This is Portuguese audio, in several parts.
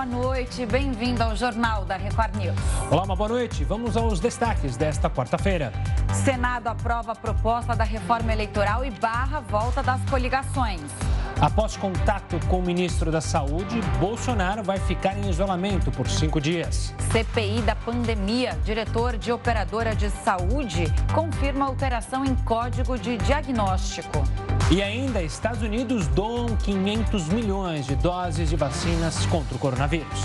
boa noite. Bem-vindo ao Jornal da Record News. Olá, uma boa noite. Vamos aos destaques desta quarta-feira. Senado aprova a proposta da reforma eleitoral e barra volta das coligações. Após contato com o ministro da Saúde, Bolsonaro vai ficar em isolamento por cinco dias. CPI da pandemia. Diretor de operadora de saúde confirma alteração em código de diagnóstico. E ainda, Estados Unidos doam 500 milhões de doses de vacinas contra o coronavírus.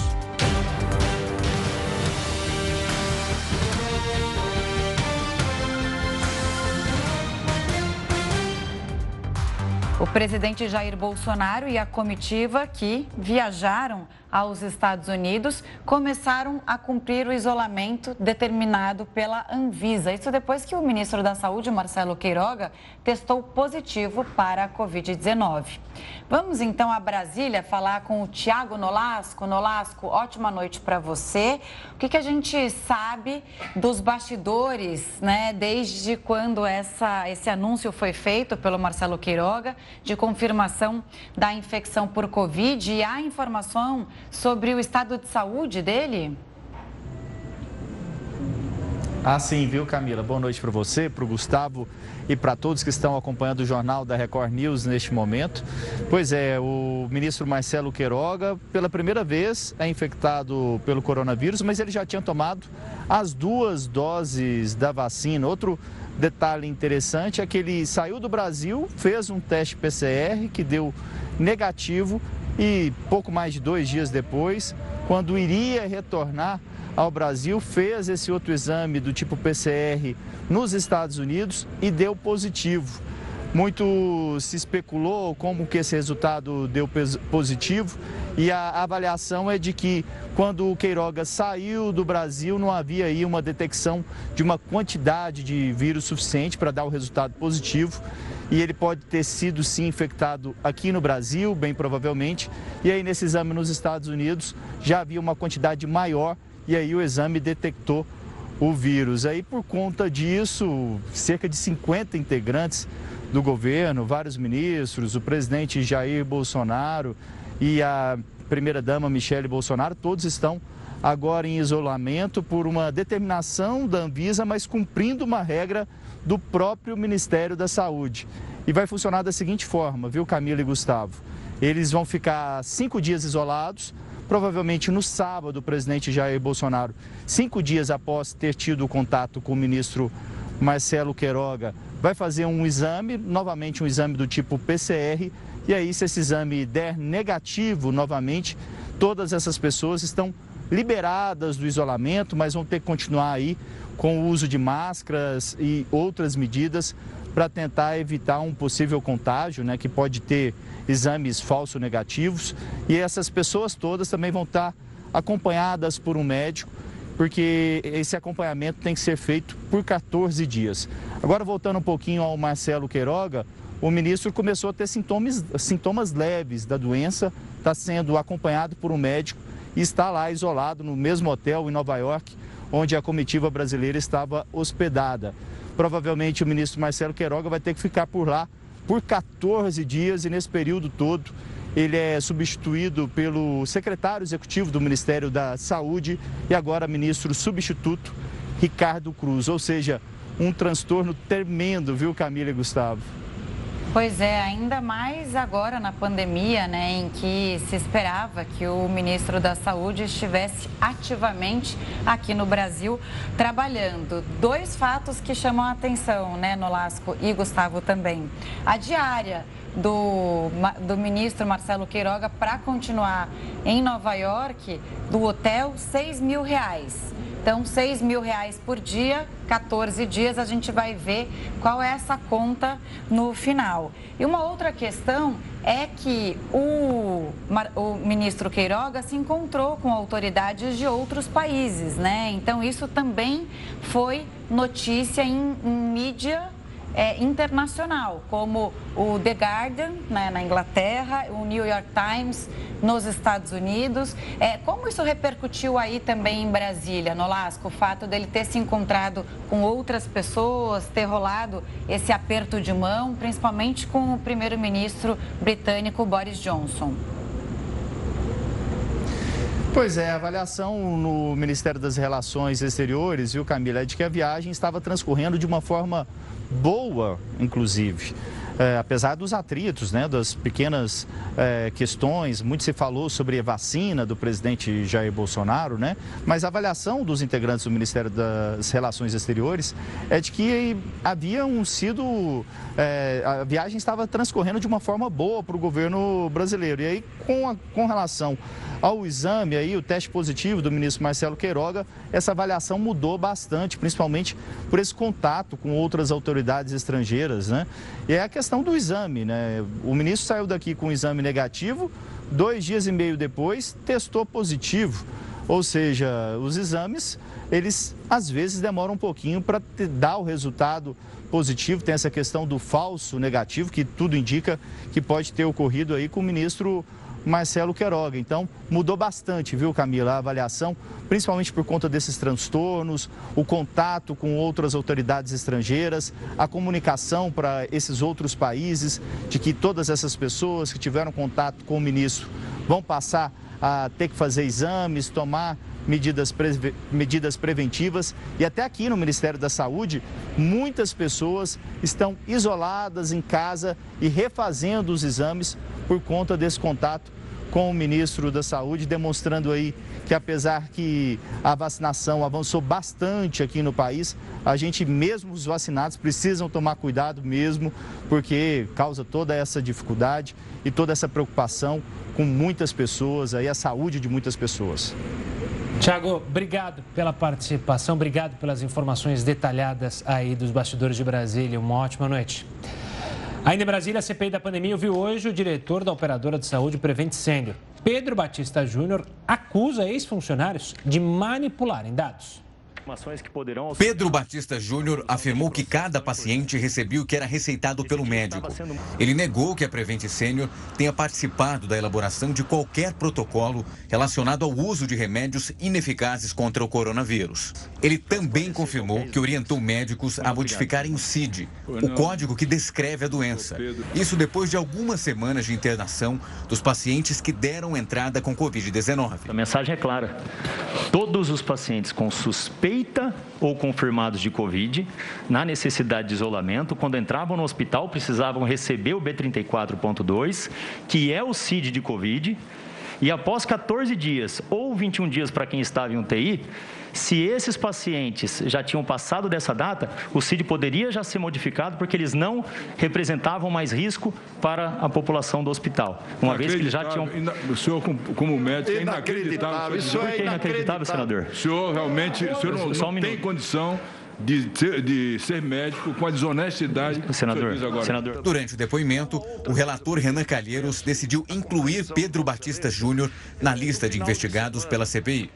O presidente Jair Bolsonaro e a comitiva que viajaram aos Estados Unidos começaram a cumprir o isolamento determinado pela Anvisa. Isso depois que o ministro da Saúde, Marcelo Queiroga, testou positivo para a Covid-19. Vamos então a Brasília falar com o Tiago Nolasco. Nolasco, ótima noite para você. O que, que, a gente sabe dos bastidores, né, desde quando essa, esse anúncio foi feito pelo Marcelo Queiroga de confirmação da infecção por Covid e há informação sobre o estado de saúde dele? Ah, sim, viu, Camila? Boa noite para você, para o Gustavo e para todos que estão acompanhando o jornal da Record News neste momento. Pois é, o ministro Marcelo Queiroga, pela primeira vez, é infectado pelo coronavírus, mas ele já tinha tomado as duas doses da vacina. Outro detalhe interessante é que ele saiu do Brasil, fez um teste PCR que deu negativo e pouco mais de dois dias depois, quando iria retornar ao Brasil, fez esse outro exame do tipo PCR nos Estados Unidos e deu positivo. Muito se especulou como que esse resultado deu positivo e a avaliação é de que quando o Queiroga saiu do Brasil não havia aí uma detecção de uma quantidade de vírus suficiente para dar o resultado positivo e ele pode ter sido sim infectado aqui no Brasil, bem provavelmente, e aí nesse exame nos Estados Unidos já havia uma quantidade maior e aí o exame detectou o vírus. Aí por conta disso, cerca de 50 integrantes do governo, vários ministros, o presidente Jair Bolsonaro e a primeira-dama Michele Bolsonaro, todos estão agora em isolamento por uma determinação da Anvisa, mas cumprindo uma regra do próprio Ministério da Saúde. E vai funcionar da seguinte forma, viu, Camila e Gustavo? Eles vão ficar cinco dias isolados, provavelmente no sábado, o presidente Jair Bolsonaro, cinco dias após ter tido contato com o ministro Marcelo Queiroga, vai fazer um exame, novamente um exame do tipo PCR, e aí, se esse exame der negativo novamente, todas essas pessoas estão liberadas do isolamento, mas vão ter que continuar aí com o uso de máscaras e outras medidas para tentar evitar um possível contágio, né, que pode ter exames falso negativos. E essas pessoas todas também vão estar acompanhadas por um médico, porque esse acompanhamento tem que ser feito por 14 dias. Agora, voltando um pouquinho ao Marcelo Queiroga, o ministro começou a ter sintomas, sintomas leves da doença, está sendo acompanhado por um médico e está lá isolado no mesmo hotel em Nova York, onde a comitiva brasileira estava hospedada. Provavelmente o ministro Marcelo Queiroga vai ter que ficar por lá por 14 dias e nesse período todo ele é substituído pelo secretário executivo do Ministério da Saúde e agora ministro substituto Ricardo Cruz, ou seja, um transtorno tremendo, viu, Camila e Gustavo? Pois é, ainda mais agora na pandemia, né, em que se esperava que o ministro da Saúde estivesse ativamente aqui no Brasil trabalhando. Dois fatos que chamam a atenção, né, Nolasco e Gustavo também. A diária do, do ministro Marcelo Queiroga para continuar em Nova York, do hotel, 6 mil reais. Então, 6 mil reais por dia, 14 dias, a gente vai ver qual é essa conta no final. E uma outra questão é que o, o ministro Queiroga se encontrou com autoridades de outros países, né? Então, isso também foi notícia em, em mídia é, internacional, como o The Guardian né, na Inglaterra, o New York Times nos Estados Unidos. É, como isso repercutiu aí também em Brasília, Nolasco, o fato dele ter se encontrado com outras pessoas, ter rolado esse aperto de mão, principalmente com o primeiro-ministro britânico Boris Johnson? Pois é, a avaliação no Ministério das Relações Exteriores, viu, Camila, é de que a viagem estava transcorrendo de uma forma boa, inclusive é, apesar dos atritos, né, das pequenas é, questões, muito se falou sobre a vacina do presidente Jair Bolsonaro, né, mas a avaliação dos integrantes do Ministério das Relações Exteriores é de que haviam sido, é, a viagem estava transcorrendo de uma forma boa para o governo brasileiro. E aí, com, a, com relação ao exame aí, o teste positivo do ministro Marcelo Queiroga, essa avaliação mudou bastante, principalmente por esse contato com outras autoridades estrangeiras, né? E é a questão do exame, né? O ministro saiu daqui com um exame negativo, dois dias e meio depois testou positivo. Ou seja, os exames, eles às vezes demoram um pouquinho para dar o resultado positivo. Tem essa questão do falso negativo, que tudo indica que pode ter ocorrido aí com o ministro Marcelo Queiroga. Então, mudou bastante, viu, Camila, a avaliação, principalmente por conta desses transtornos, o contato com outras autoridades estrangeiras, a comunicação para esses outros países, de que todas essas pessoas que tiveram contato com o ministro vão passar a ter que fazer exames, tomar medidas, medidas preventivas. E até aqui no Ministério da Saúde, muitas pessoas estão isoladas em casa e refazendo os exames por conta desse contato com o ministro da Saúde, demonstrando aí que apesar que a vacinação avançou bastante aqui no país, a gente mesmo os vacinados precisam tomar cuidado mesmo, porque causa toda essa dificuldade e toda essa preocupação com muitas pessoas, aí a saúde de muitas pessoas. Tiago, obrigado pela participação, obrigado pelas informações detalhadas aí dos bastidores de Brasília. Uma ótima noite. Ainda em Brasília, a CPI da pandemia ouviu hoje o diretor da operadora de saúde Prevent Sênior. Pedro Batista Júnior acusa ex-funcionários de manipularem dados. Pedro Batista Júnior afirmou que cada paciente recebia o que era receitado pelo médico. Ele negou que a Prevent Sênior tenha participado da elaboração de qualquer protocolo relacionado ao uso de remédios ineficazes contra o coronavírus. Ele também confirmou que orientou médicos a modificarem o CID, o código que descreve a doença. Isso depois de algumas semanas de internação dos pacientes que deram entrada com Covid-19. A mensagem é clara. Todos os pacientes com suspeita suspeita ou confirmados de Covid, na necessidade de isolamento, quando entravam no hospital, precisavam receber o B34.2, que é o CID de Covid, e após 14 dias ou 21 dias para quem estava em UTI, se esses pacientes já tinham passado dessa data, o CID poderia já ser modificado porque eles não representavam mais risco para a população do hospital. Uma vez que eles já tinham. O senhor, como médico, é inacreditável. Isso Por que é inacreditável, senador? O senhor realmente o senhor não, não um tem condição de ser, de ser, médico com a desonestidade senador, senador. Durante o depoimento, o relator Renan Calheiros decidiu incluir Pedro Batista Júnior na lista de investigados pela CPI.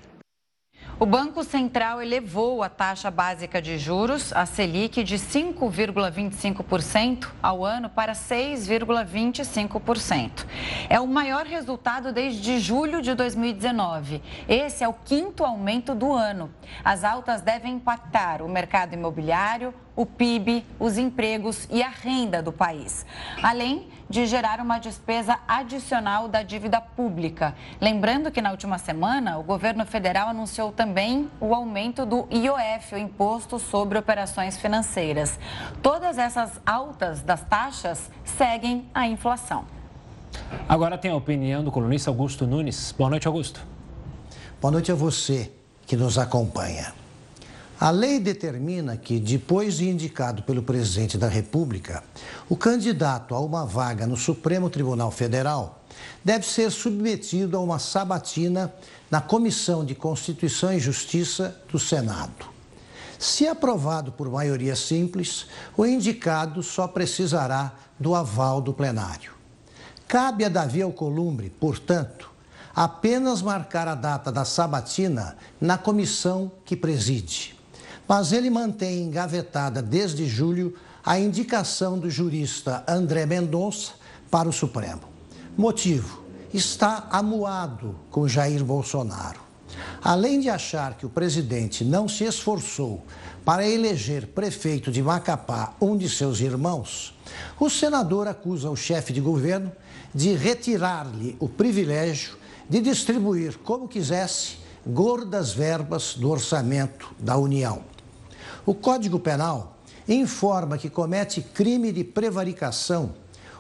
O Banco Central elevou a taxa básica de juros, a Selic, de 5,25% ao ano para 6,25%. É o maior resultado desde julho de 2019. Esse é o quinto aumento do ano. As altas devem impactar o mercado imobiliário, o PIB, os empregos e a renda do país, além de gerar uma despesa adicional da dívida pública. Lembrando que na última semana, o governo federal anunciou também o aumento do IOF, o Imposto sobre Operações Financeiras. Todas essas altas das taxas seguem a inflação. Agora tem a opinião do colunista Augusto Nunes. Boa noite, Augusto. Boa noite a você que nos acompanha. A lei determina que, depois de indicado pelo presidente da República, o candidato a uma vaga no Supremo Tribunal Federal deve ser submetido a uma sabatina na Comissão de Constituição e Justiça do Senado. Se aprovado por maioria simples, o indicado só precisará do aval do plenário. Cabe a Davi Alcolumbre, portanto, apenas marcar a data da sabatina na comissão que preside mas ele mantém engavetada desde julho a indicação do jurista André Mendonça para o Supremo. Motivo: está amuado com Jair Bolsonaro. Além de achar que o presidente não se esforçou para eleger prefeito de Macapá um de seus irmãos, o senador acusa o chefe de governo de retirar-lhe o privilégio de distribuir como quisesse gordas verbas do orçamento da União. O Código Penal informa que comete crime de prevaricação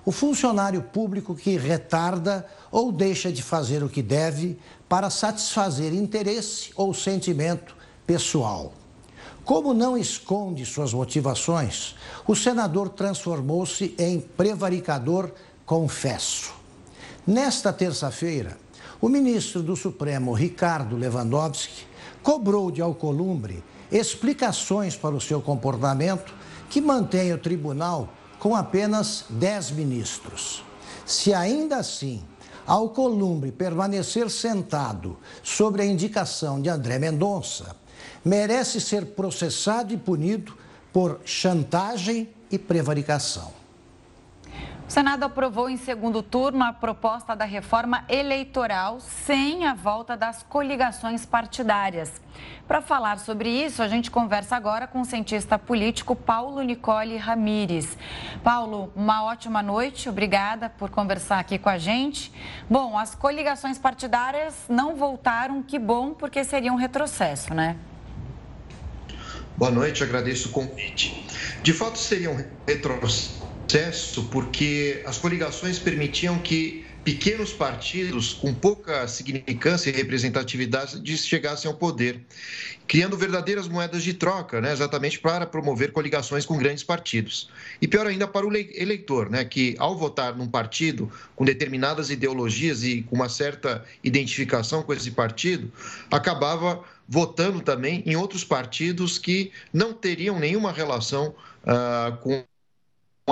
o funcionário público que retarda ou deixa de fazer o que deve para satisfazer interesse ou sentimento pessoal. Como não esconde suas motivações, o senador transformou-se em prevaricador confesso. Nesta terça-feira, o ministro do Supremo, Ricardo Lewandowski, cobrou de Alcolumbre explicações para o seu comportamento que mantém o tribunal com apenas 10 ministros. Se ainda assim Alcolumbre permanecer sentado sobre a indicação de André Mendonça, merece ser processado e punido por chantagem e prevaricação. O Senado aprovou em segundo turno a proposta da reforma eleitoral sem a volta das coligações partidárias. Para falar sobre isso, a gente conversa agora com o cientista político Paulo Nicole Ramires. Paulo, uma ótima noite, obrigada por conversar aqui com a gente. Bom, as coligações partidárias não voltaram, que bom, porque seria um retrocesso, né? Boa noite, agradeço o convite. De fato, seria um retrocesso sucesso porque as coligações permitiam que pequenos partidos com pouca significância e representatividade chegassem ao poder, criando verdadeiras moedas de troca, né, exatamente para promover coligações com grandes partidos. E pior ainda para o eleitor, né, que ao votar num partido com determinadas ideologias e com uma certa identificação com esse partido, acabava votando também em outros partidos que não teriam nenhuma relação uh, com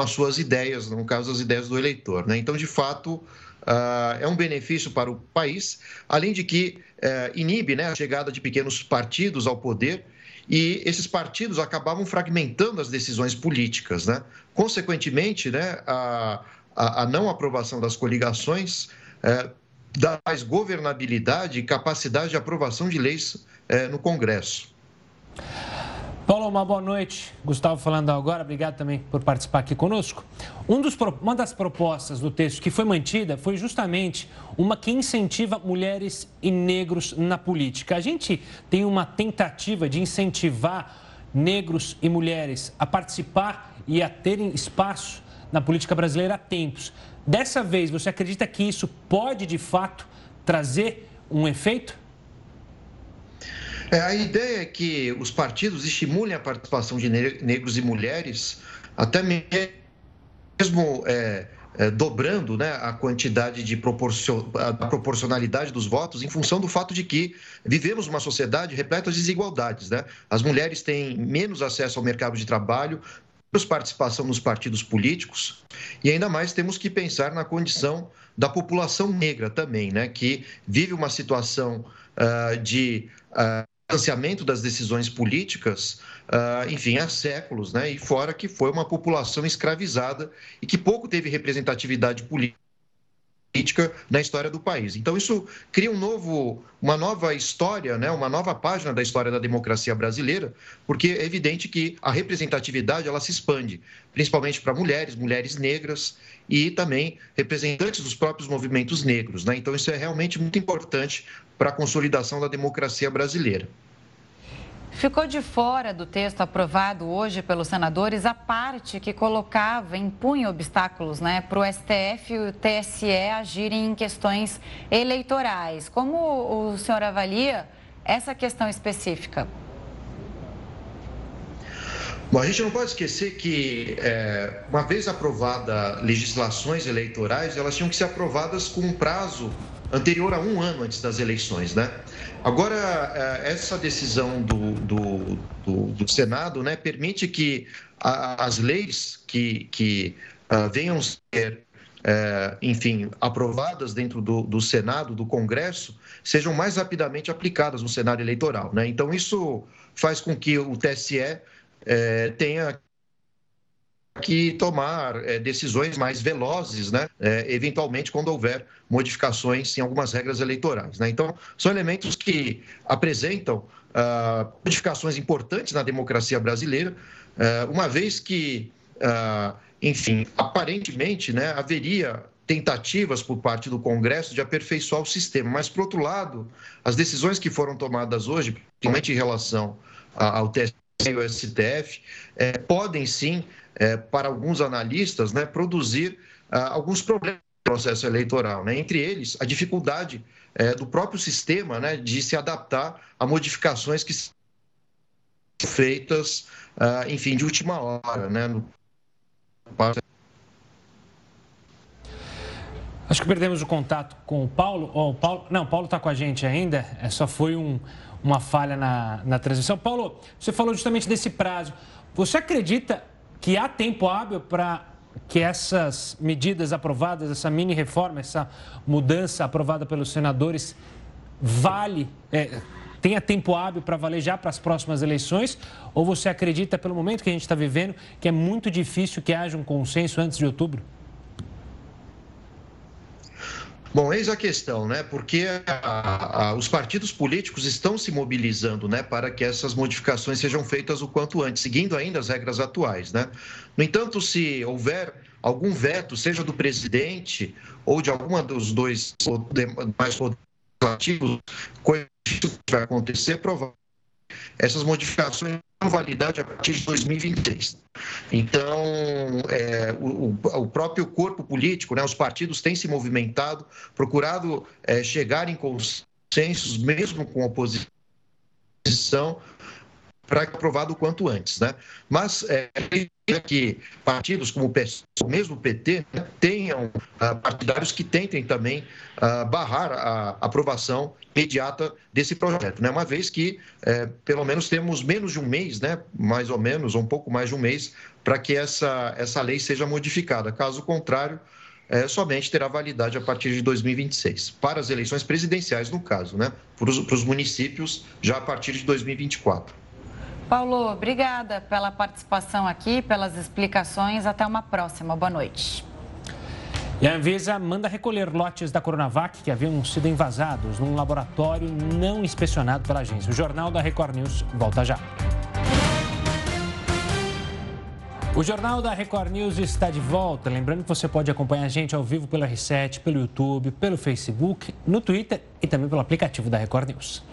as suas ideias, no caso, as ideias do eleitor. Né? Então, de fato, uh, é um benefício para o país, além de que uh, inibe né, a chegada de pequenos partidos ao poder e esses partidos acabavam fragmentando as decisões políticas. Né? Consequentemente, né, a, a, não aprovação das coligações uh, dá mais governabilidade e capacidade de aprovação de leis eh, no Congresso. Paulo, uma boa noite. Gustavo falando agora, obrigado também por participar aqui conosco. Um dos, uma das propostas do texto que foi mantida foi justamente uma que incentiva mulheres e negros na política. A gente tem uma tentativa de incentivar negros e mulheres a participar e a terem espaço na política brasileira há tempos. Dessa vez, você acredita que isso pode de fato trazer um efeito? É, a ideia é que os partidos estimulem a participação de negros e mulheres, até mesmo é, é, dobrando né, a quantidade de proporcion... a proporcionalidade dos votos, em função do fato de que vivemos uma sociedade repleta de desigualdades. Né? As mulheres têm menos acesso ao mercado de trabalho, menos participação nos partidos políticos, e ainda mais temos que pensar na condição da população negra também, né, que vive uma situação uh, de. Uh, distanciamento das decisões políticas, uh, enfim, há séculos, né? E fora que foi uma população escravizada e que pouco teve representatividade política na história do país. Então isso cria um novo, uma nova história, né, uma nova página da história da democracia brasileira, porque é evidente que a representatividade ela se expande, principalmente para mulheres, mulheres negras e também representantes dos próprios movimentos negros, né? Então isso é realmente muito importante para a consolidação da democracia brasileira. Ficou de fora do texto aprovado hoje pelos senadores a parte que colocava, impunha obstáculos né, para o STF e o TSE agirem em questões eleitorais. Como o senhor avalia essa questão específica? Bom, a gente não pode esquecer que, é, uma vez aprovada legislações eleitorais, elas tinham que ser aprovadas com um prazo anterior a um ano antes das eleições, né? Agora, é, essa decisão do, do, do, do Senado né, permite que as leis que, que uh, venham ser, uh, enfim, aprovadas dentro do, do Senado, do Congresso, sejam mais rapidamente aplicadas no cenário eleitoral. Né? Então, isso faz com que o TSE uh, tenha que tomar é, decisões mais velozes, né? É, eventualmente quando houver modificações em algumas regras eleitorais. Né? Então, são elementos que apresentam ah, modificações importantes na democracia brasileira, ah, uma vez que, ah, enfim, aparentemente, né, haveria tentativas por parte do Congresso de aperfeiçoar o sistema. Mas, por outro lado, as decisões que foram tomadas hoje, principalmente em relação ao TSE e ao STF, é, podem sim, é, para alguns analistas, né, produzir ah, alguns problemas no processo eleitoral. Né? Entre eles, a dificuldade é, do próprio sistema né, de se adaptar a modificações que são feitas, ah, enfim, de última hora, né? No... Acho que perdemos o contato com o Paulo. Oh, o Paulo não, o Paulo está com a gente ainda. É, só foi um, uma falha na, na transmissão. Paulo, você falou justamente desse prazo. Você acredita que há tempo hábil para que essas medidas aprovadas, essa mini reforma, essa mudança aprovada pelos senadores, vale, é, tenha tempo hábil para valer já para as próximas eleições? Ou você acredita, pelo momento que a gente está vivendo, que é muito difícil que haja um consenso antes de outubro? Bom, eis a questão, né? Porque a, a, os partidos políticos estão se mobilizando, né, para que essas modificações sejam feitas o quanto antes, seguindo ainda as regras atuais, né? No entanto, se houver algum veto, seja do presidente ou de alguma dos dois mais legislativos, coisa que vai acontecer, provavelmente essas modificações validade a partir de 2023. Então, é, o, o, próprio corpo político, né, os partidos têm se movimentado, procurado é, chegar em consensos, mesmo com oposição, para aprovado o quanto antes. Né? Mas é, que partidos como o PS, o mesmo PT, né, tenham ah, partidários que tentem também ah, barrar a aprovação imediata desse projeto, né? uma vez que é, pelo menos temos menos de um mês, né? mais ou menos, ou um pouco mais de um mês, para que essa, essa lei seja modificada. Caso contrário, é, somente terá validade a partir de 2026, para as eleições presidenciais, no caso, né? para os municípios, já a partir de 2024. Paulo, obrigada pela participação aqui, pelas explicações. Até uma próxima. Boa noite. E a Anvisa manda recolher lotes da Coronavac que haviam sido invasados num laboratório não inspecionado pela agência. O Jornal da Record News volta já. O Jornal da Record News está de volta. Lembrando que você pode acompanhar a gente ao vivo pelo R7, pelo YouTube, pelo Facebook, no Twitter e também pelo aplicativo da Record News.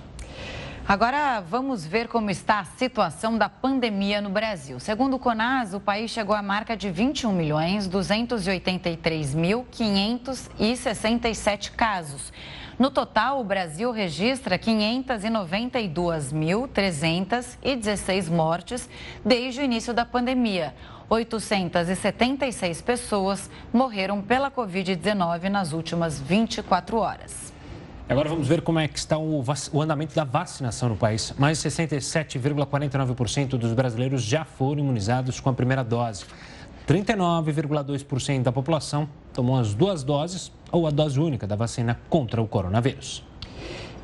Agora vamos ver como está a situação da pandemia no Brasil. Segundo o CONAS, o país chegou à marca de 21 milhões 283.567 casos. No total, o Brasil registra 592.316 mortes desde o início da pandemia. 876 pessoas morreram pela Covid-19 nas últimas 24 horas. Agora vamos ver como é que está o, o andamento da vacinação no país. Mais de 67,49% dos brasileiros já foram imunizados com a primeira dose. 39,2% da população tomou as duas doses ou a dose única da vacina contra o coronavírus.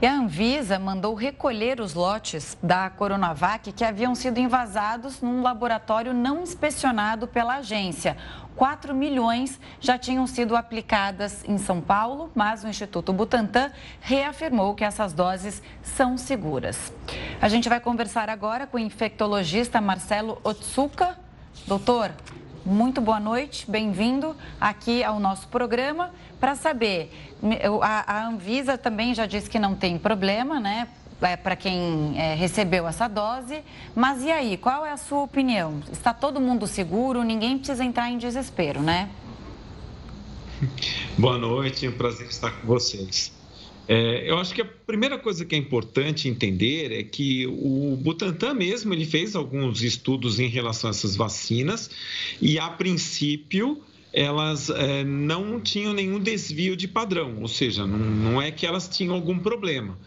E a Anvisa mandou recolher os lotes da Coronavac que haviam sido invasados num laboratório não inspecionado pela agência. 4 milhões já tinham sido aplicadas em São Paulo, mas o Instituto Butantan reafirmou que essas doses são seguras. A gente vai conversar agora com o infectologista Marcelo Otsuka. Doutor, muito boa noite, bem-vindo aqui ao nosso programa para saber. A, Anvisa também já disse que não tem problema, né? É, para quem é, recebeu essa dose. Mas e aí, qual é a sua opinião? Está todo mundo seguro? Ninguém precisa entrar em desespero, né? Boa noite, é um prazer estar com vocês. É, eu acho que a primeira coisa que é importante entender é que o Butantan mesmo ele fez alguns estudos em relação a essas vacinas e a princípio elas é, não tinham nenhum desvio de padrão, ou seja, não, não é que elas tinham algum problema.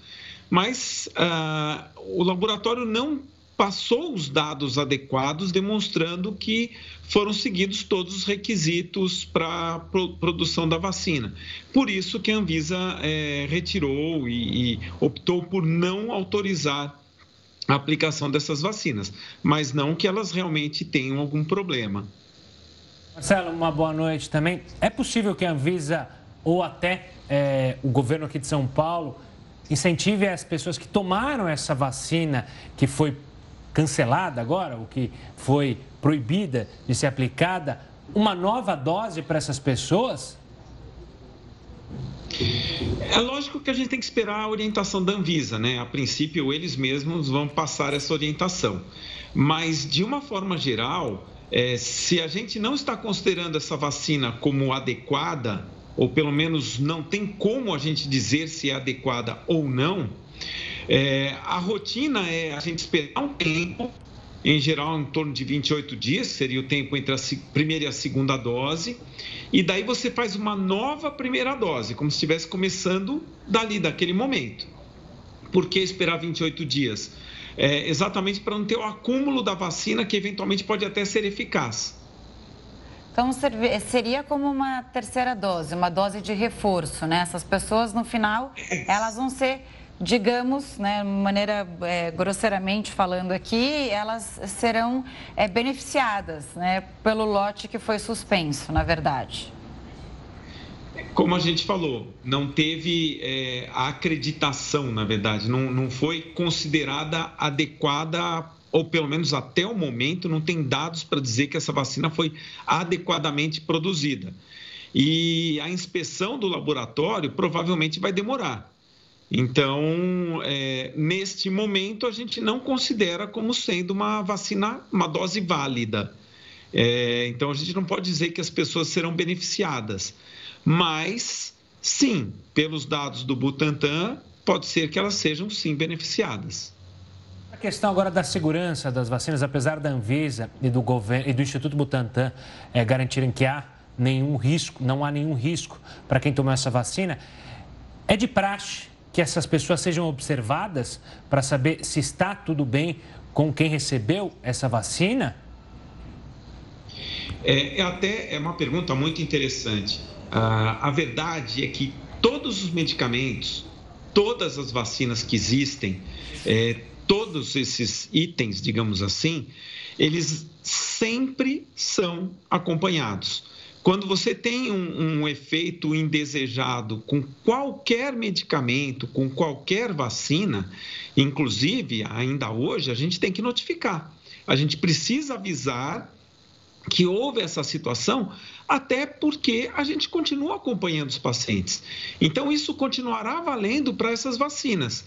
Mas ah, o laboratório não passou os dados adequados, demonstrando que foram seguidos todos os requisitos para a produção da vacina. Por isso que a Anvisa é, retirou e, e optou por não autorizar a aplicação dessas vacinas, mas não que elas realmente tenham algum problema. Marcelo, uma boa noite também. É possível que a Anvisa ou até é, o governo aqui de São Paulo incentive as pessoas que tomaram essa vacina que foi cancelada agora, o que foi proibida de ser aplicada, uma nova dose para essas pessoas? É lógico que a gente tem que esperar a orientação da Anvisa, né? A princípio, eles mesmos vão passar essa orientação. Mas, de uma forma geral, é, se a gente não está considerando essa vacina como adequada, ou pelo menos não tem como a gente dizer se é adequada ou não, é, a rotina é a gente esperar um tempo, em geral em torno de 28 dias, seria o tempo entre a primeira e a segunda dose, e daí você faz uma nova primeira dose, como se estivesse começando dali, daquele momento. Por que esperar 28 dias? É exatamente para não ter o acúmulo da vacina que eventualmente pode até ser eficaz. Então, seria como uma terceira dose, uma dose de reforço, né? Essas pessoas, no final, elas vão ser, digamos, né, maneira é, grosseiramente falando aqui, elas serão é, beneficiadas né, pelo lote que foi suspenso, na verdade. Como a gente falou, não teve é, a acreditação, na verdade, não, não foi considerada adequada ou pelo menos até o momento, não tem dados para dizer que essa vacina foi adequadamente produzida. E a inspeção do laboratório provavelmente vai demorar. Então, é, neste momento, a gente não considera como sendo uma vacina, uma dose válida. É, então, a gente não pode dizer que as pessoas serão beneficiadas. Mas, sim, pelos dados do Butantan, pode ser que elas sejam sim beneficiadas questão agora da segurança das vacinas, apesar da Anvisa e do governo e do Instituto Butantan é, garantirem que há nenhum risco, não há nenhum risco para quem tomou essa vacina, é de praxe que essas pessoas sejam observadas para saber se está tudo bem com quem recebeu essa vacina? É, é até é uma pergunta muito interessante. Ah, a verdade é que todos os medicamentos, todas as vacinas que existem, é, todos esses itens, digamos assim, eles sempre são acompanhados. Quando você tem um, um, efeito indesejado com qualquer medicamento, com qualquer vacina, inclusive ainda hoje, a gente tem que notificar. A gente precisa avisar que houve essa situação, até porque a gente continua acompanhando os pacientes. Então, isso continuará valendo para essas vacinas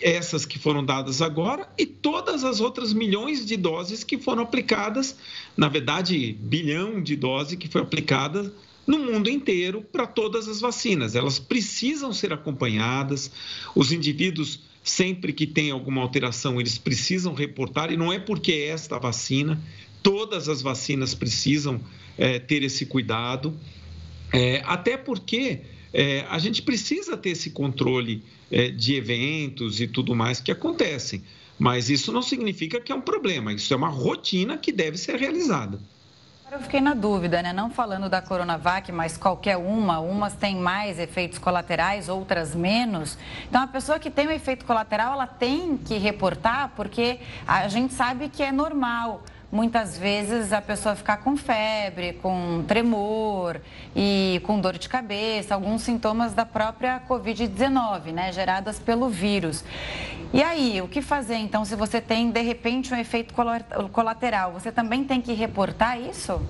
essas que foram dadas agora e todas as outras milhões de doses que foram aplicadas, na verdade, bilhão de doses que foi aplicada no mundo inteiro para todas as vacinas. Elas precisam ser acompanhadas, os indivíduos sempre que tem alguma alteração, eles precisam reportar, e não é porque é esta vacina, todas as vacinas precisam é, ter esse cuidado, é, até porque é, a gente precisa ter esse controle é, de eventos e tudo mais que acontecem. Mas isso não significa que é um problema, isso é uma rotina que deve ser realizada. Eu fiquei na dúvida, né? Não falando da Coronavac, mas qualquer uma. Umas têm mais efeitos colaterais, outras menos. Então, a pessoa que tem um efeito colateral, ela tem que reportar, porque a gente sabe que é normal muitas vezes a pessoa ficar com febre, com tremor e com dor de cabeça, alguns sintomas da própria Covid-19, né, geradas pelo vírus. E aí, o que fazer então se você tem de repente um efeito colateral? Você também tem que reportar isso?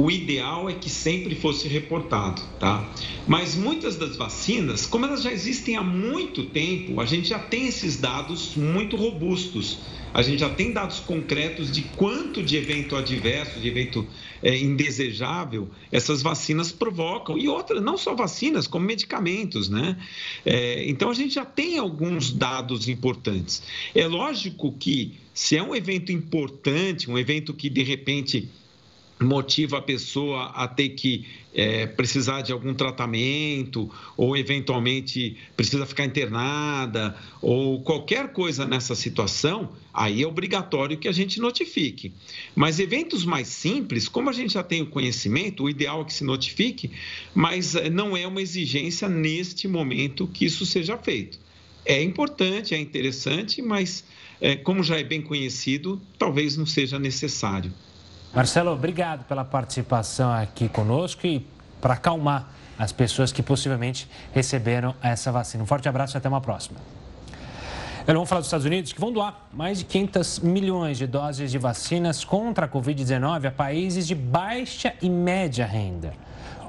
O ideal é que sempre fosse reportado, tá? Mas muitas das vacinas, como elas já existem há muito tempo, a gente já tem esses dados muito robustos. A gente já tem dados concretos de quanto de evento adverso, de evento é, indesejável, essas vacinas provocam. E outras, não só vacinas, como medicamentos, né? É, então a gente já tem alguns dados importantes. É lógico que se é um evento importante, um evento que de repente motiva a pessoa a ter que é, precisar de algum tratamento ou eventualmente precisa ficar internada ou qualquer coisa nessa situação, aí é obrigatório que a gente notifique. Mas eventos mais simples, como a gente já tem o conhecimento, o ideal é que se notifique, mas é, não é uma exigência neste momento que isso seja feito. É importante, é interessante, mas é, como já é bem conhecido, talvez não seja necessário. Marcelo, obrigado pela participação aqui conosco e para acalmar as pessoas que possivelmente receberam essa vacina. Um forte abraço e até uma próxima. Vamos falar dos Estados Unidos, que vão doar mais de 500 milhões de doses de vacinas contra a Covid-19 a países de baixa e média renda.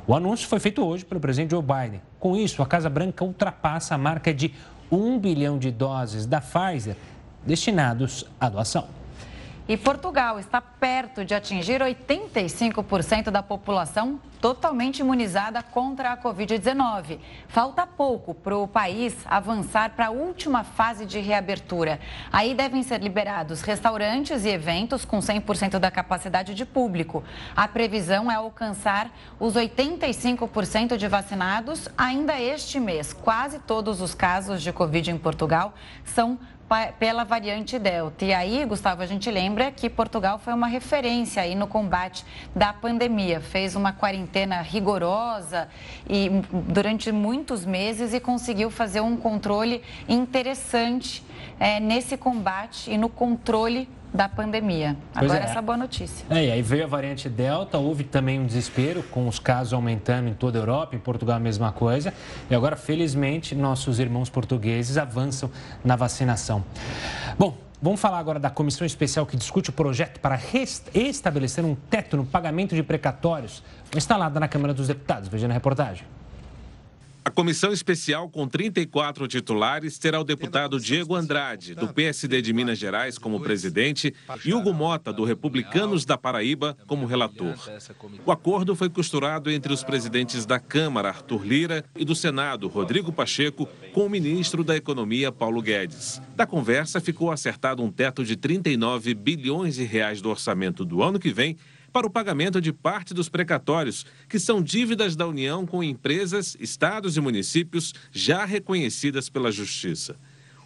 O anúncio foi feito hoje pelo presidente Joe Biden. Com isso, a Casa Branca ultrapassa a marca de 1 bilhão de doses da Pfizer destinados à doação. E Portugal está perto de atingir 85% da população totalmente imunizada contra a Covid-19. Falta pouco para o país avançar para a última fase de reabertura. Aí devem ser liberados restaurantes e eventos com 100% da capacidade de público. A previsão é alcançar os 85% de vacinados ainda este mês. Quase todos os casos de Covid em Portugal são pela variante Delta. E aí, Gustavo, a gente lembra que Portugal foi uma referência aí no combate da pandemia. Fez uma quarentena rigorosa e durante muitos meses e conseguiu fazer um controle interessante é, nesse combate e no controle da pandemia. Agora é. essa boa notícia. É, e aí veio a variante Delta, houve também um desespero com os casos aumentando em toda a Europa, em Portugal a mesma coisa. E agora, felizmente, nossos irmãos portugueses avançam na vacinação. Bom, Vamos falar agora da comissão especial que discute o projeto para estabelecer um teto no pagamento de precatórios, instalada na Câmara dos Deputados. Veja na reportagem. A comissão especial, com 34 titulares, terá o deputado Diego Andrade, do PSD de Minas Gerais, como presidente, e Hugo Mota, do Republicanos da Paraíba, como relator. O acordo foi costurado entre os presidentes da Câmara, Arthur Lira, e do Senado, Rodrigo Pacheco, com o ministro da Economia, Paulo Guedes. Da conversa ficou acertado um teto de 39 bilhões de reais do orçamento do ano que vem para o pagamento de parte dos precatórios, que são dívidas da União com empresas, estados e municípios já reconhecidas pela Justiça.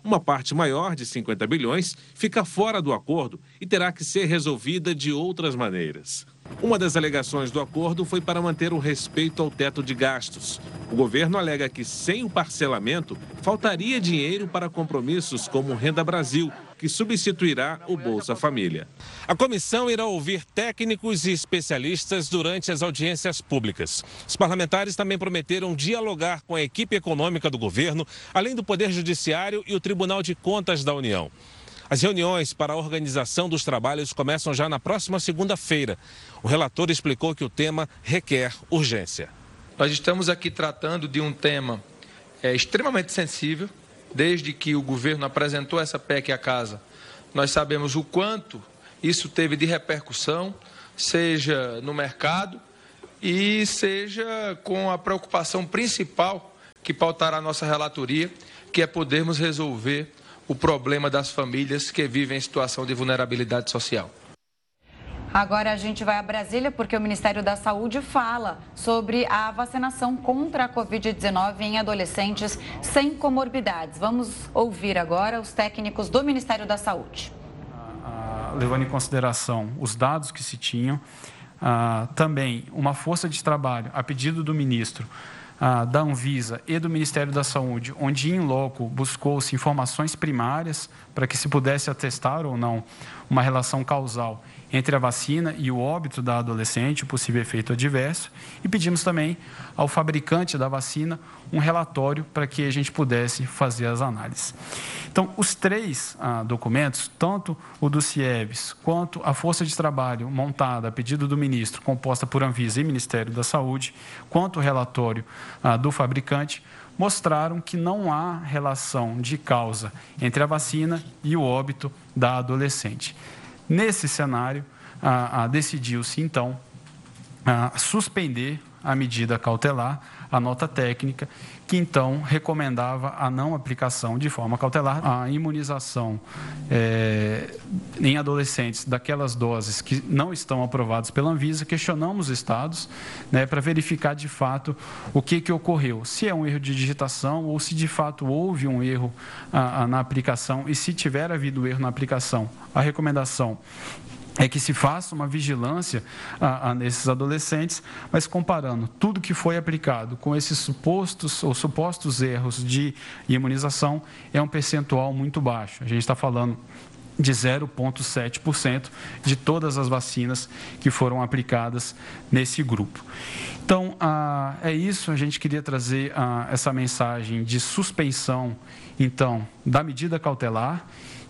Uma parte maior, de 50 bilhões, fica fora do acordo e terá que ser resolvida de outras maneiras. Uma das alegações do acordo foi para manter o respeito ao teto de gastos. O governo alega que, sem o parcelamento, faltaria dinheiro para compromissos como Renda Brasil, que substituirá o Bolsa Família. A comissão irá ouvir técnicos e especialistas durante as audiências públicas. Os parlamentares também prometeram dialogar com a equipe econômica do governo, além do Poder Judiciário e o Tribunal de Contas da União. As reuniões para a organização dos trabalhos começam já na próxima segunda-feira. O relator explicou que o tema requer urgência. Nós estamos aqui tratando de um tema é, extremamente sensível. Desde que o governo apresentou essa PEC à casa, nós sabemos o quanto isso teve de repercussão, seja no mercado e seja com a preocupação principal que pautará a nossa relatoria, que é podermos resolver o problema das famílias que vivem em situação de vulnerabilidade social. Agora a gente vai a Brasília porque o Ministério da Saúde fala sobre a vacinação contra a Covid-19 em adolescentes sem comorbidades. Vamos ouvir agora os técnicos do Ministério da Saúde. Ah, levando em consideração os dados que se tinham, ah, também uma força de trabalho a pedido do ministro ah, da Anvisa e do Ministério da Saúde, onde em loco buscou-se informações primárias para que se pudesse atestar ou não uma relação causal entre a vacina e o óbito da adolescente, o possível efeito adverso, e pedimos também ao fabricante da vacina um relatório para que a gente pudesse fazer as análises. Então, os três ah, documentos, tanto o do CIEVES quanto a força de trabalho montada a pedido do ministro, composta por Anvisa e Ministério da Saúde, quanto o relatório ah, do fabricante, mostraram que não há relação de causa entre a vacina e o óbito da adolescente. Nesse cenário, ah, decidiu-se então suspender a medida cautelar, a nota técnica, que então recomendava a não aplicação de forma cautelar a imunização é, em adolescentes daquelas doses que não estão aprovadas pela Anvisa. Questionamos os estados né, para verificar de fato o que, que ocorreu, se é um erro de digitação ou se de fato houve um erro na aplicação e se tiver havido erro na aplicação, a recomendação é que se faça uma vigilância a, a, nesses adolescentes, mas comparando tudo que foi aplicado com esses supostos ou supostos erros de imunização, é um percentual muito baixo. A gente está falando de 0,7% de todas as vacinas que foram aplicadas nesse grupo. Então, é isso, a gente queria trazer essa mensagem de suspensão, então, da medida cautelar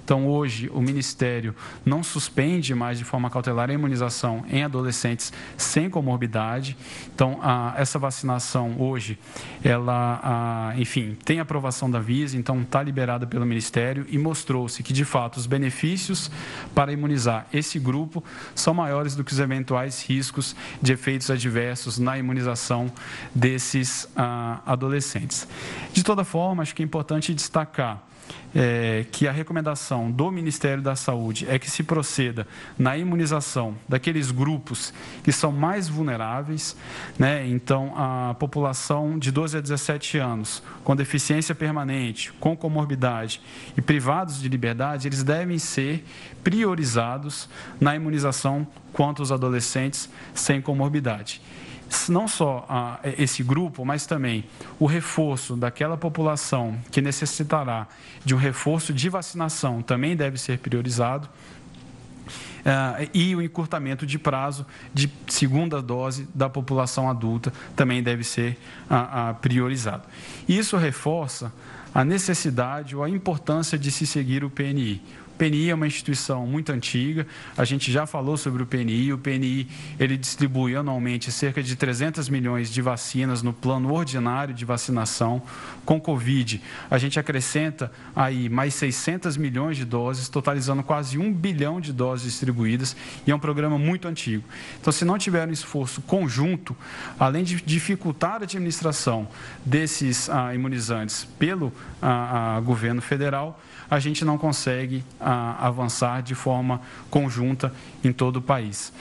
Então, hoje, o Ministério não suspende mais de forma cautelar a imunização em adolescentes sem comorbidade. Então, a, essa vacinação hoje, ela, a, enfim, tem aprovação da Visa, então está liberada pelo Ministério e mostrou-se que, de fato, os benefícios para imunizar esse grupo são maiores do que os eventuais riscos de efeitos adversos na imunização desses adolescentes. De toda forma, acho que é importante destacar é, que a recomendação do Ministério da Saúde é que se proceda na imunização daqueles grupos que são mais vulneráveis, né? Então, a população de 12 a 17 anos com deficiência permanente, com comorbidade e privados de liberdade, eles devem ser priorizados na imunização quanto os adolescentes sem comorbidade não só ah, esse grupo, mas também o reforço daquela população que necessitará de um reforço de vacinação também deve ser priorizado. Uh, e o encurtamento de prazo de segunda dose da população adulta também deve ser uh, uh, priorizado. Isso reforça a necessidade ou a importância de se seguir o PNI. PNI é uma instituição muito antiga, a gente já falou sobre o PNI, o PNI ele distribui anualmente cerca de 300 milhões de vacinas no plano ordinário de vacinação. Com Covid, a gente acrescenta aí mais 600 milhões de doses, totalizando quase um bilhão de doses distribuídas, e é um programa muito antigo. Então, se não tiver um esforço conjunto, além de dificultar a administração desses ah, imunizantes pelo ah, ah, governo federal, a gente não consegue ah, avançar de forma conjunta em todo o país.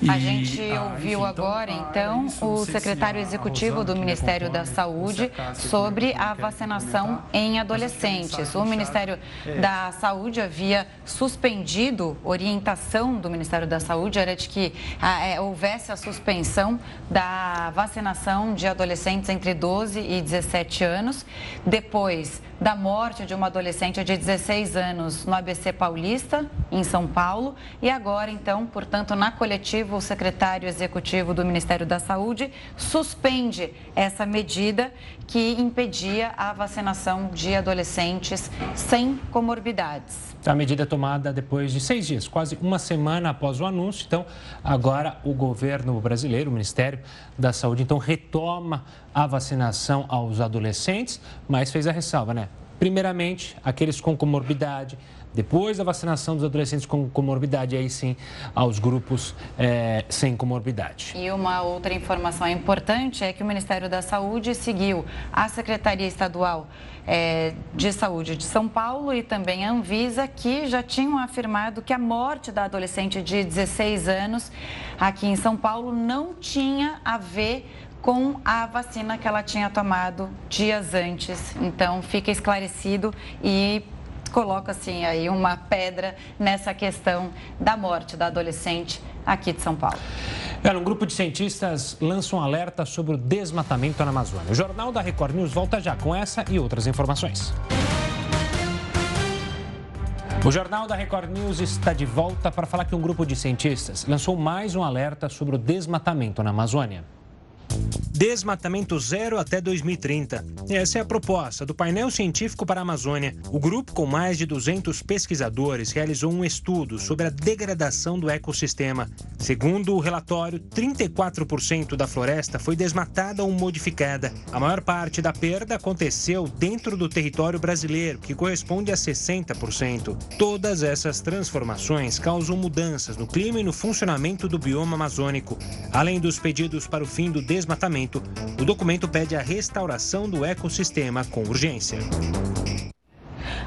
E, a gente ah, ouviu enfim, então, agora, ah, então, o secretário executivo do Ministério da Saúde sobre a vacinação em adolescentes. O Ministério da Saúde havia suspendido orientação do Ministério da Saúde, era de que ah, é, houvesse a suspensão da vacinação de adolescentes entre 12 e 17 anos. Depois da morte de uma adolescente de 16 anos no ABC Paulista, em São Paulo. E agora, então, portanto, na coletiva, o secretário executivo do Ministério da Saúde suspende essa medida que impedia a vacinação de adolescentes sem comorbidades. A medida é tomada depois de seis dias, quase uma semana após o anúncio. Então, agora o governo brasileiro, o Ministério da Saúde, então retoma a vacinação aos adolescentes, mas fez a ressalva, né? Primeiramente, aqueles com comorbidade, depois da vacinação dos adolescentes com comorbidade, aí sim aos grupos é, sem comorbidade. E uma outra informação importante é que o Ministério da Saúde seguiu a Secretaria Estadual é, de Saúde de São Paulo e também a Anvisa, que já tinham afirmado que a morte da adolescente de 16 anos aqui em São Paulo não tinha a ver com a vacina que ela tinha tomado dias antes. Então, fica esclarecido e coloca assim aí uma pedra nessa questão da morte da adolescente aqui de São Paulo. um grupo de cientistas lança um alerta sobre o desmatamento na Amazônia. O Jornal da Record News volta já com essa e outras informações. O Jornal da Record News está de volta para falar que um grupo de cientistas lançou mais um alerta sobre o desmatamento na Amazônia. Desmatamento zero até 2030. Essa é a proposta do painel científico para a Amazônia. O grupo, com mais de 200 pesquisadores, realizou um estudo sobre a degradação do ecossistema. Segundo o relatório, 34% da floresta foi desmatada ou modificada. A maior parte da perda aconteceu dentro do território brasileiro, que corresponde a 60%. Todas essas transformações causam mudanças no clima e no funcionamento do bioma amazônico. Além dos pedidos para o fim do desmatamento, o documento pede a restauração do ecossistema com urgência.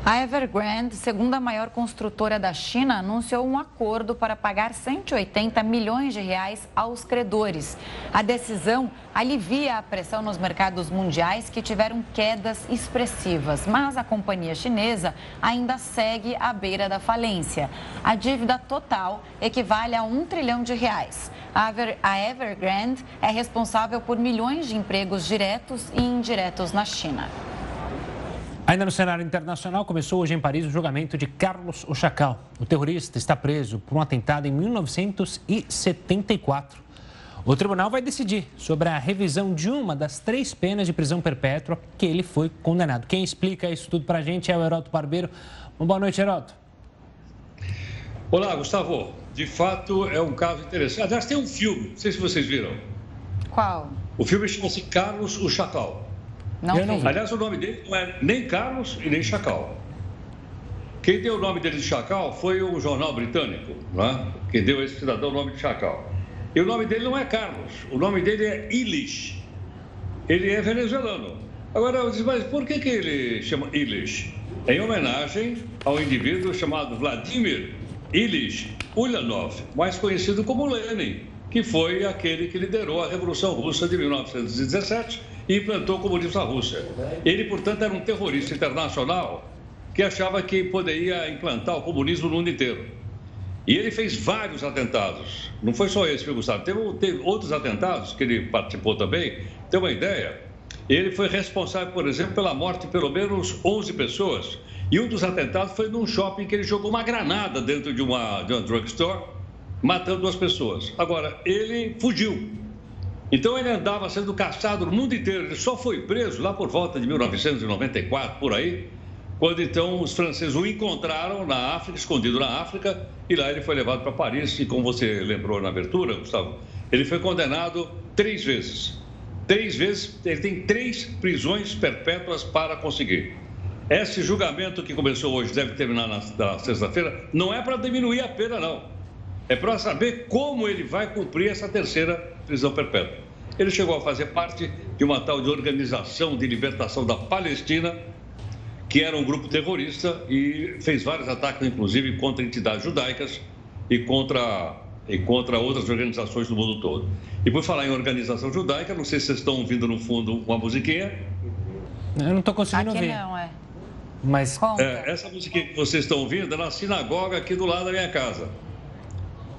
A Evergrande, segunda maior construtora da China, anunciou um acordo para pagar 180 milhões de reais aos credores. A decisão alivia a pressão nos mercados mundiais que tiveram quedas expressivas, mas a companhia chinesa ainda segue à beira da falência. A dívida total equivale a um trilhão de reais. A Evergrande é responsável por milhões de empregos diretos e indiretos na China. Ainda no cenário internacional, começou hoje em Paris o julgamento de Carlos o Chacal. O terrorista está preso por um atentado em 1974. O tribunal vai decidir sobre a revisão de uma das três penas de prisão perpétua que ele foi condenado. Quem explica isso tudo para a gente é o Heroto Barbeiro. Boa noite, Heroto. Olá, Gustavo. De fato, é um caso interessante. Aliás, tem um filme, não sei se vocês viram. Qual? O filme chama-se Carlos o Chacal. Não, eu não vi. Aliás, o nome dele não é nem Carlos e nem Chacal. Quem deu o nome dele de Chacal foi o jornal britânico, né? que deu a esse cidadão o nome de Chacal. E o nome dele não é Carlos, o nome dele é Ilish. Ele é venezuelano. Agora, eu disse, mas por que, que ele chama Ilish? Em homenagem ao indivíduo chamado Vladimir Ilyich Ulyanov, mais conhecido como Lenin, que foi aquele que liderou a Revolução Russa de 1917 e implantou o comunismo na Rússia. Ele, portanto, era um terrorista internacional que achava que poderia implantar o comunismo no mundo inteiro. E ele fez vários atentados. Não foi só esse, viu, Gustavo? Teve, teve outros atentados que ele participou também. Tem uma ideia? Ele foi responsável, por exemplo, pela morte de pelo menos 11 pessoas e um dos atentados foi num shopping que ele jogou uma granada dentro de uma, de uma drugstore, matando duas pessoas. Agora, ele fugiu. Então ele andava sendo caçado no mundo inteiro. Ele só foi preso lá por volta de 1994, por aí, quando então os franceses o encontraram na África, escondido na África, e lá ele foi levado para Paris. E como você lembrou na abertura, Gustavo, ele foi condenado três vezes. Três vezes, ele tem três prisões perpétuas para conseguir. Esse julgamento que começou hoje, deve terminar na, na sexta-feira, não é para diminuir a pena, não. É para saber como ele vai cumprir essa terceira prisão perpétua. Ele chegou a fazer parte de uma tal de Organização de Libertação da Palestina, que era um grupo terrorista e fez vários ataques, inclusive, contra entidades judaicas e contra, e contra outras organizações do mundo todo. E por falar em organização judaica, não sei se vocês estão ouvindo no fundo uma musiquinha. Eu não estou conseguindo Aqui ouvir. não, é. Mas é, essa música que vocês estão ouvindo é na sinagoga aqui do lado da minha casa.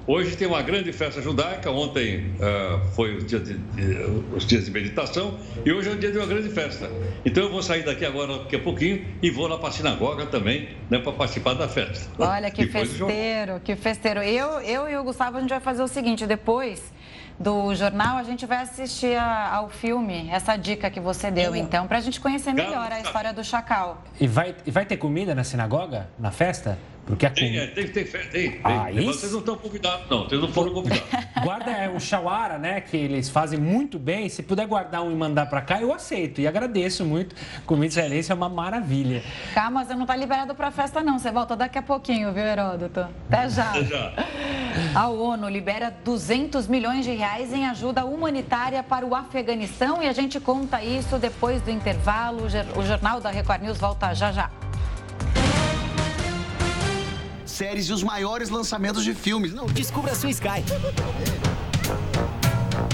Hoje tem uma grande festa judaica. Ontem uh, foi dia de, de, os dias de meditação e hoje é o dia de uma grande festa. Então eu vou sair daqui agora daqui a pouquinho e vou lá para a sinagoga também, né, para participar da festa. Olha que festeiro, que festeiro. Eu, eu e o Gustavo a gente vai fazer o seguinte: depois do jornal, a gente vai assistir a, ao filme, essa dica que você deu, então, para a gente conhecer melhor a história do Chacal. E vai, e vai ter comida na sinagoga, na festa? Porque a tem, é, tem, tem, tem, tem. Ah, Vocês não estão convidados, não. Vocês não foram convidados. Guarda é, o shawara, né? Que eles fazem muito bem. Se puder guardar um e mandar para cá, eu aceito. E agradeço muito. Comida israelense é uma maravilha. Calma, você não está liberado para festa, não. Você volta daqui a pouquinho, viu, Heródoto? Até já. Até já. A ONU libera 200 milhões de reais em ajuda humanitária para o Afeganistão e a gente conta isso depois do intervalo. O Jornal da Record News volta já já séries e os maiores lançamentos de filmes. Não, descubra a sua Sky.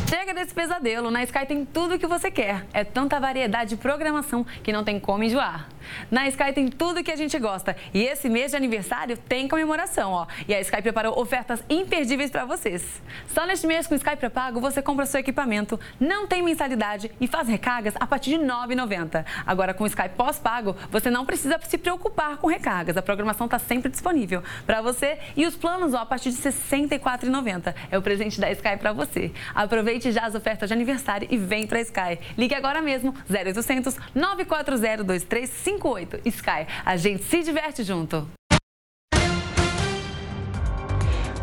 Chega desse pesadelo, na Sky tem tudo o que você quer. É tanta variedade de programação que não tem como enjoar. Na Sky tem tudo que a gente gosta. E esse mês de aniversário tem comemoração, ó. E a Sky preparou ofertas imperdíveis para vocês. Só neste mês com o Sky pré-pago você compra seu equipamento, não tem mensalidade e faz recargas a partir de R$ 9,90. Agora com o Sky pós-pago, você não precisa se preocupar com recargas. A programação está sempre disponível para você e os planos, ó, a partir de R$ 64,90. É o presente da Sky para você. Aproveite já as ofertas de aniversário e vem para Sky. Ligue agora mesmo 0800 940 2355 58. Sky, a gente se diverte junto.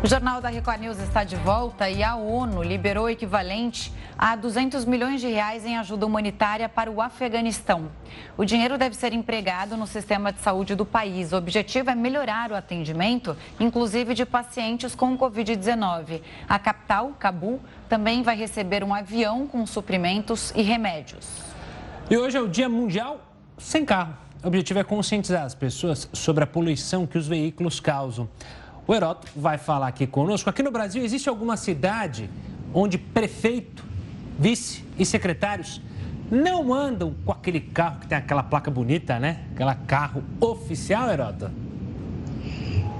O Jornal da Record News está de volta e a ONU liberou o equivalente a 200 milhões de reais em ajuda humanitária para o Afeganistão. O dinheiro deve ser empregado no sistema de saúde do país. O objetivo é melhorar o atendimento, inclusive de pacientes com Covid-19. A capital, Cabul, também vai receber um avião com suprimentos e remédios. E hoje é o Dia Mundial Sem Carro. O objetivo é conscientizar as pessoas sobre a poluição que os veículos causam. O Heroto vai falar aqui conosco. Aqui no Brasil, existe alguma cidade onde prefeito, vice e secretários não andam com aquele carro que tem aquela placa bonita, né? Aquela carro oficial, Heroto?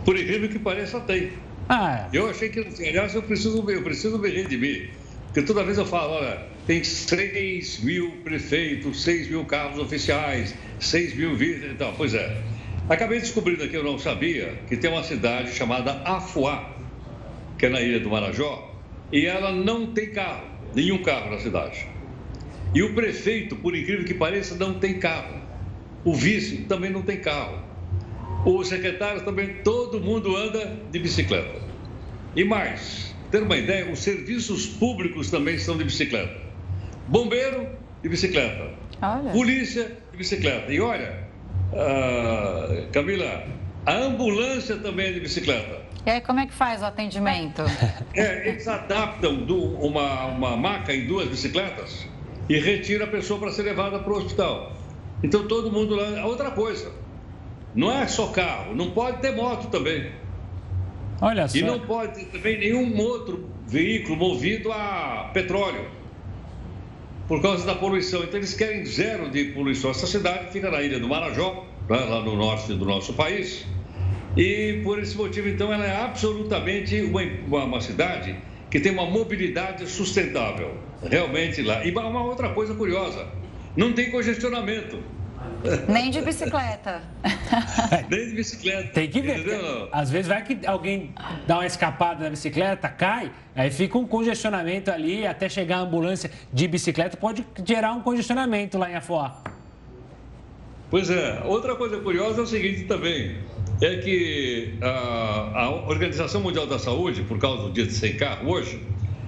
Por incrível que pareça, tem. Ah, é. Eu achei que, aliás, eu preciso, eu preciso me redimir. Porque toda vez eu falo, olha, tem 6 mil prefeitos, 6 mil carros oficiais, 6 mil vidas e tal. Pois é. Acabei descobrindo aqui, eu não sabia, que tem uma cidade chamada Afuá, que é na ilha do Marajó, e ela não tem carro, nenhum carro na cidade. E o prefeito, por incrível que pareça, não tem carro. O vice também não tem carro. os secretários também, todo mundo anda de bicicleta. E mais, ter uma ideia, os serviços públicos também estão de bicicleta. Bombeiro de bicicleta. Olha. Polícia de bicicleta. E olha, uh, Camila, a ambulância também é de bicicleta. E aí, como é que faz o atendimento? É, eles adaptam do, uma, uma maca em duas bicicletas e retira a pessoa para ser levada para o hospital. Então, todo mundo lá. Outra coisa, não é só carro, não pode ter moto também. Olha só. E não pode ter também nenhum outro veículo movido a petróleo. Por causa da poluição. Então, eles querem zero de poluição. Essa cidade fica na ilha do Marajó, né, lá no norte do nosso país. E por esse motivo, então, ela é absolutamente uma, uma, uma cidade que tem uma mobilidade sustentável. Realmente lá. E uma outra coisa curiosa: não tem congestionamento. Nem de bicicleta. Nem de bicicleta. Tem que ver. Às vezes vai que alguém dá uma escapada na bicicleta, cai, aí fica um congestionamento ali, até chegar a ambulância de bicicleta, pode gerar um congestionamento lá em Afoá. Pois é. Outra coisa curiosa é o seguinte também, é que a, a Organização Mundial da Saúde, por causa do dia de sem carro hoje,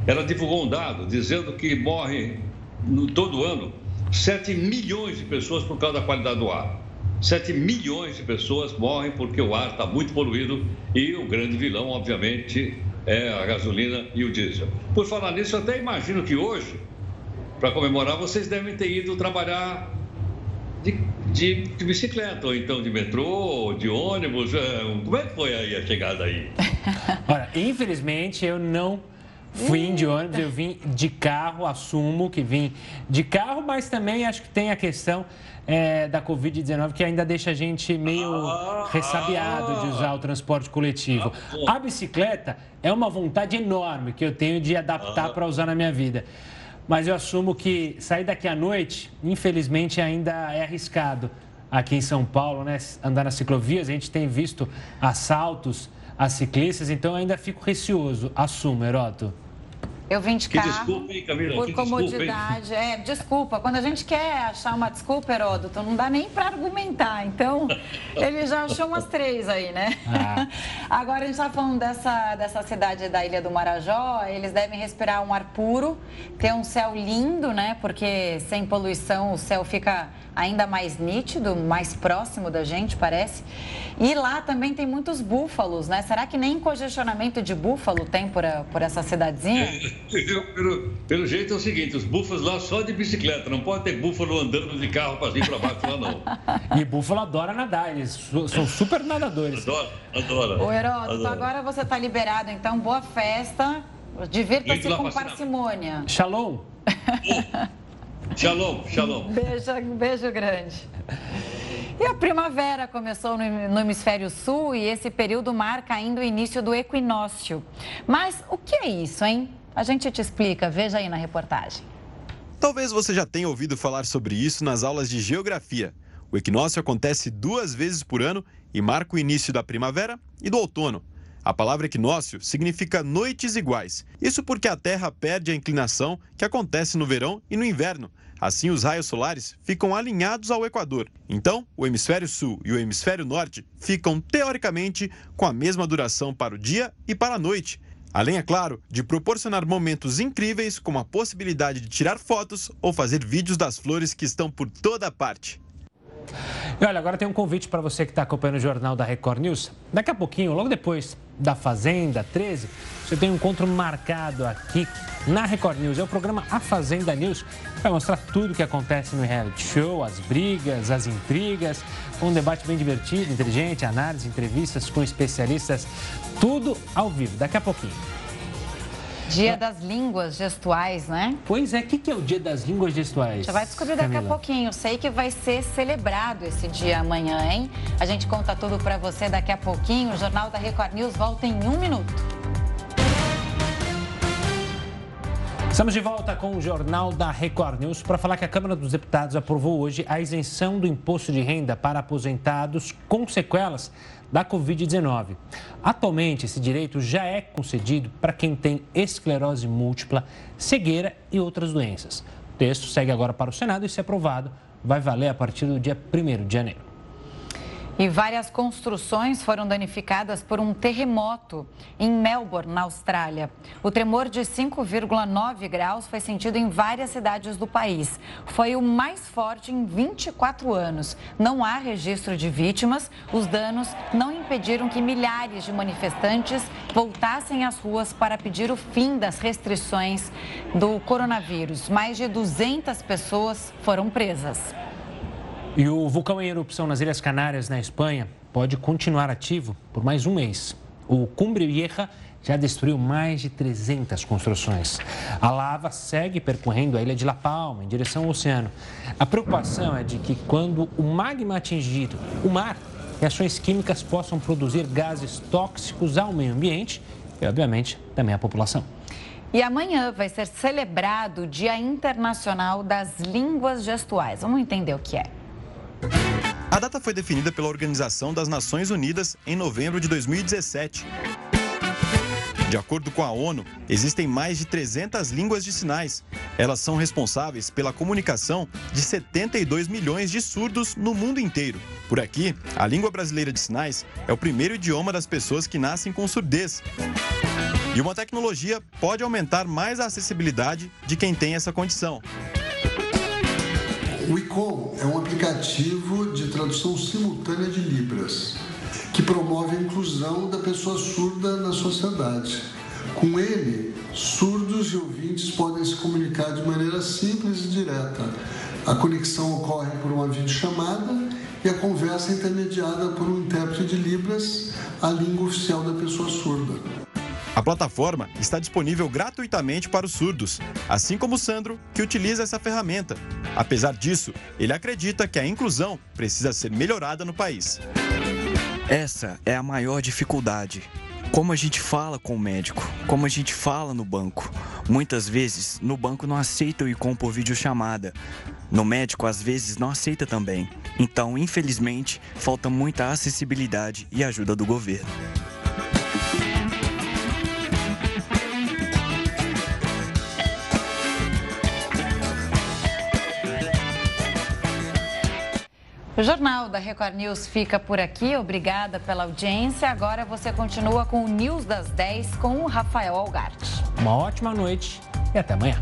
ela divulgou um dado dizendo que morre no, todo ano 7 milhões de pessoas por causa da qualidade do ar. 7 milhões de pessoas morrem porque o ar está muito poluído e o grande vilão, obviamente, é a gasolina e o diesel. Por falar nisso, eu até imagino que hoje, para comemorar, vocês devem ter ido trabalhar de, de, de, bicicleta, ou então de metrô, ou de ônibus. É, como é que foi aí a chegada aí? Olha, infelizmente eu não Fui de ônibus, eu vim de carro, assumo que vim de carro, mas também acho que tem a questão é, da Covid-19 que ainda deixa a gente meio ah, ressabiado de usar o transporte coletivo. Ah, a bicicleta é uma vontade enorme que eu tenho de adaptar ah. para usar na minha vida. Mas eu assumo que sair daqui à noite, infelizmente, ainda é arriscado. Aqui em São Paulo, né? Andar nas ciclovias, a gente tem visto assaltos a ciclistas, então eu ainda fico receoso. Assumo, Heroto. Eu vim de que carro. Desculpa, hein, Camila? Por que comodidade. Desculpa, é, desculpa. Quando a gente quer achar uma desculpa, Heródoto, não dá nem para argumentar. Então, ele já achou umas três aí, né? Ah. Agora, a gente está falando dessa, dessa cidade da Ilha do Marajó. Eles devem respirar um ar puro, ter um céu lindo, né? Porque sem poluição o céu fica ainda mais nítido, mais próximo da gente, parece. E lá também tem muitos búfalos, né? Será que nem congestionamento de búfalo tem por, por essa cidadezinha? pelo, pelo jeito é o seguinte, os búfalos lá só de bicicleta, não pode ter búfalo andando de carro para cima e para baixo lá não. E búfalo adora nadar, eles são super nadadores. Adora, adora. Ô Heródoto, agora você está liberado, então boa festa, divirta-se com parcimônia. Shalom. Shalom, shalom. Beijo, beijo grande. E a primavera começou no hemisfério sul e esse período marca ainda o início do equinócio. Mas o que é isso, hein? A gente te explica, veja aí na reportagem. Talvez você já tenha ouvido falar sobre isso nas aulas de geografia. O equinócio acontece duas vezes por ano e marca o início da primavera e do outono. A palavra equinócio significa noites iguais. Isso porque a Terra perde a inclinação que acontece no verão e no inverno. Assim, os raios solares ficam alinhados ao Equador. Então, o hemisfério sul e o hemisfério norte ficam, teoricamente, com a mesma duração para o dia e para a noite. Além, é claro, de proporcionar momentos incríveis, como a possibilidade de tirar fotos ou fazer vídeos das flores que estão por toda parte. E olha, agora tem um convite para você que está acompanhando o jornal da Record News. Daqui a pouquinho, logo depois da Fazenda 13, você tem um encontro marcado aqui na Record News. É o programa A Fazenda News, vai mostrar tudo o que acontece no reality show, as brigas, as intrigas, um debate bem divertido, inteligente, análise, entrevistas com especialistas, tudo ao vivo. Daqui a pouquinho. Dia das Línguas Gestuais, né? Pois é, o que, que é o Dia das Línguas Gestuais? Já vai descobrir daqui Camila. a pouquinho. Sei que vai ser celebrado esse dia amanhã, hein? A gente conta tudo para você daqui a pouquinho. O Jornal da Record News volta em um minuto. Estamos de volta com o Jornal da Record News para falar que a Câmara dos Deputados aprovou hoje a isenção do imposto de renda para aposentados com sequelas da Covid-19. Atualmente, esse direito já é concedido para quem tem esclerose múltipla, cegueira e outras doenças. O texto segue agora para o Senado e, se aprovado, vai valer a partir do dia 1 de janeiro. E várias construções foram danificadas por um terremoto em Melbourne, na Austrália. O tremor de 5,9 graus foi sentido em várias cidades do país. Foi o mais forte em 24 anos. Não há registro de vítimas. Os danos não impediram que milhares de manifestantes voltassem às ruas para pedir o fim das restrições do coronavírus. Mais de 200 pessoas foram presas. E o vulcão em erupção nas Ilhas Canárias, na Espanha, pode continuar ativo por mais um mês. O Cumbre Vieja já destruiu mais de 300 construções. A lava segue percorrendo a ilha de La Palma, em direção ao oceano. A preocupação é de que, quando o magma atingir o mar, reações químicas possam produzir gases tóxicos ao meio ambiente e, obviamente, também à população. E amanhã vai ser celebrado o Dia Internacional das Línguas Gestuais. Vamos entender o que é. A data foi definida pela Organização das Nações Unidas em novembro de 2017. De acordo com a ONU, existem mais de 300 línguas de sinais. Elas são responsáveis pela comunicação de 72 milhões de surdos no mundo inteiro. Por aqui, a língua brasileira de sinais é o primeiro idioma das pessoas que nascem com surdez. E uma tecnologia pode aumentar mais a acessibilidade de quem tem essa condição. O ICOM é um aplicativo de tradução simultânea de Libras, que promove a inclusão da pessoa surda na sociedade. Com ele, surdos e ouvintes podem se comunicar de maneira simples e direta. A conexão ocorre por uma videochamada e a conversa é intermediada por um intérprete de Libras, a língua oficial da pessoa surda. A plataforma está disponível gratuitamente para os surdos, assim como o Sandro, que utiliza essa ferramenta. Apesar disso, ele acredita que a inclusão precisa ser melhorada no país. Essa é a maior dificuldade. Como a gente fala com o médico, como a gente fala no banco. Muitas vezes, no banco não aceita o ICOM por videochamada. No médico, às vezes, não aceita também. Então, infelizmente, falta muita acessibilidade e ajuda do governo. O Jornal da Record News fica por aqui. Obrigada pela audiência. Agora você continua com o News das 10 com o Rafael Algarte. Uma ótima noite e até amanhã.